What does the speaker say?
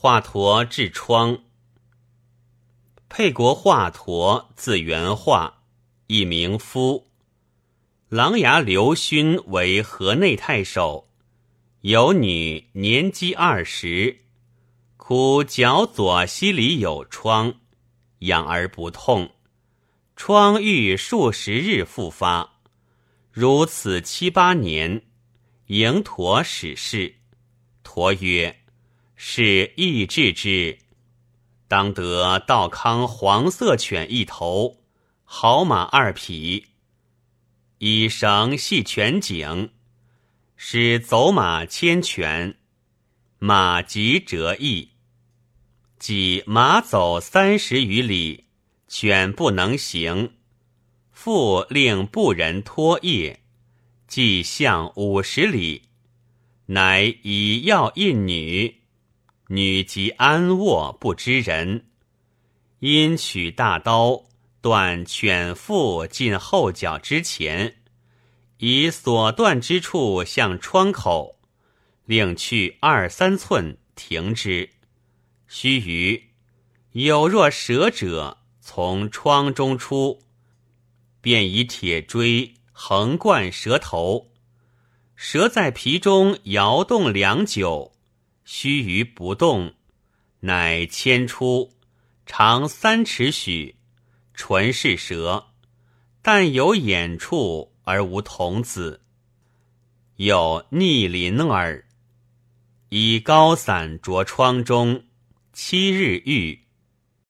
华佗治疮。沛国华佗，字元化，一名夫。琅琊刘勋为河内太守，有女年积二十，苦脚左膝里有疮，养而不痛，疮愈数十日复发，如此七八年。迎驼使事，驼曰：“是易治之。”当得道康黄色犬一头，好马二匹，以绳系犬颈，使走马牵犬，马急折翼。即马走三十余里，犬不能行，复令布人拖曳，即向五十里，乃以药印女。女即安卧不知人，因取大刀断犬腹近后脚之前，以所断之处向窗口，另去二三寸停之。须臾，有若蛇者从窗中出，便以铁锥横贯蛇头，蛇在皮中摇动良久。须臾不动，乃牵出，长三尺许，纯是蛇，但有眼处而无童子。有逆鳞耳，以高伞着窗中，七日愈。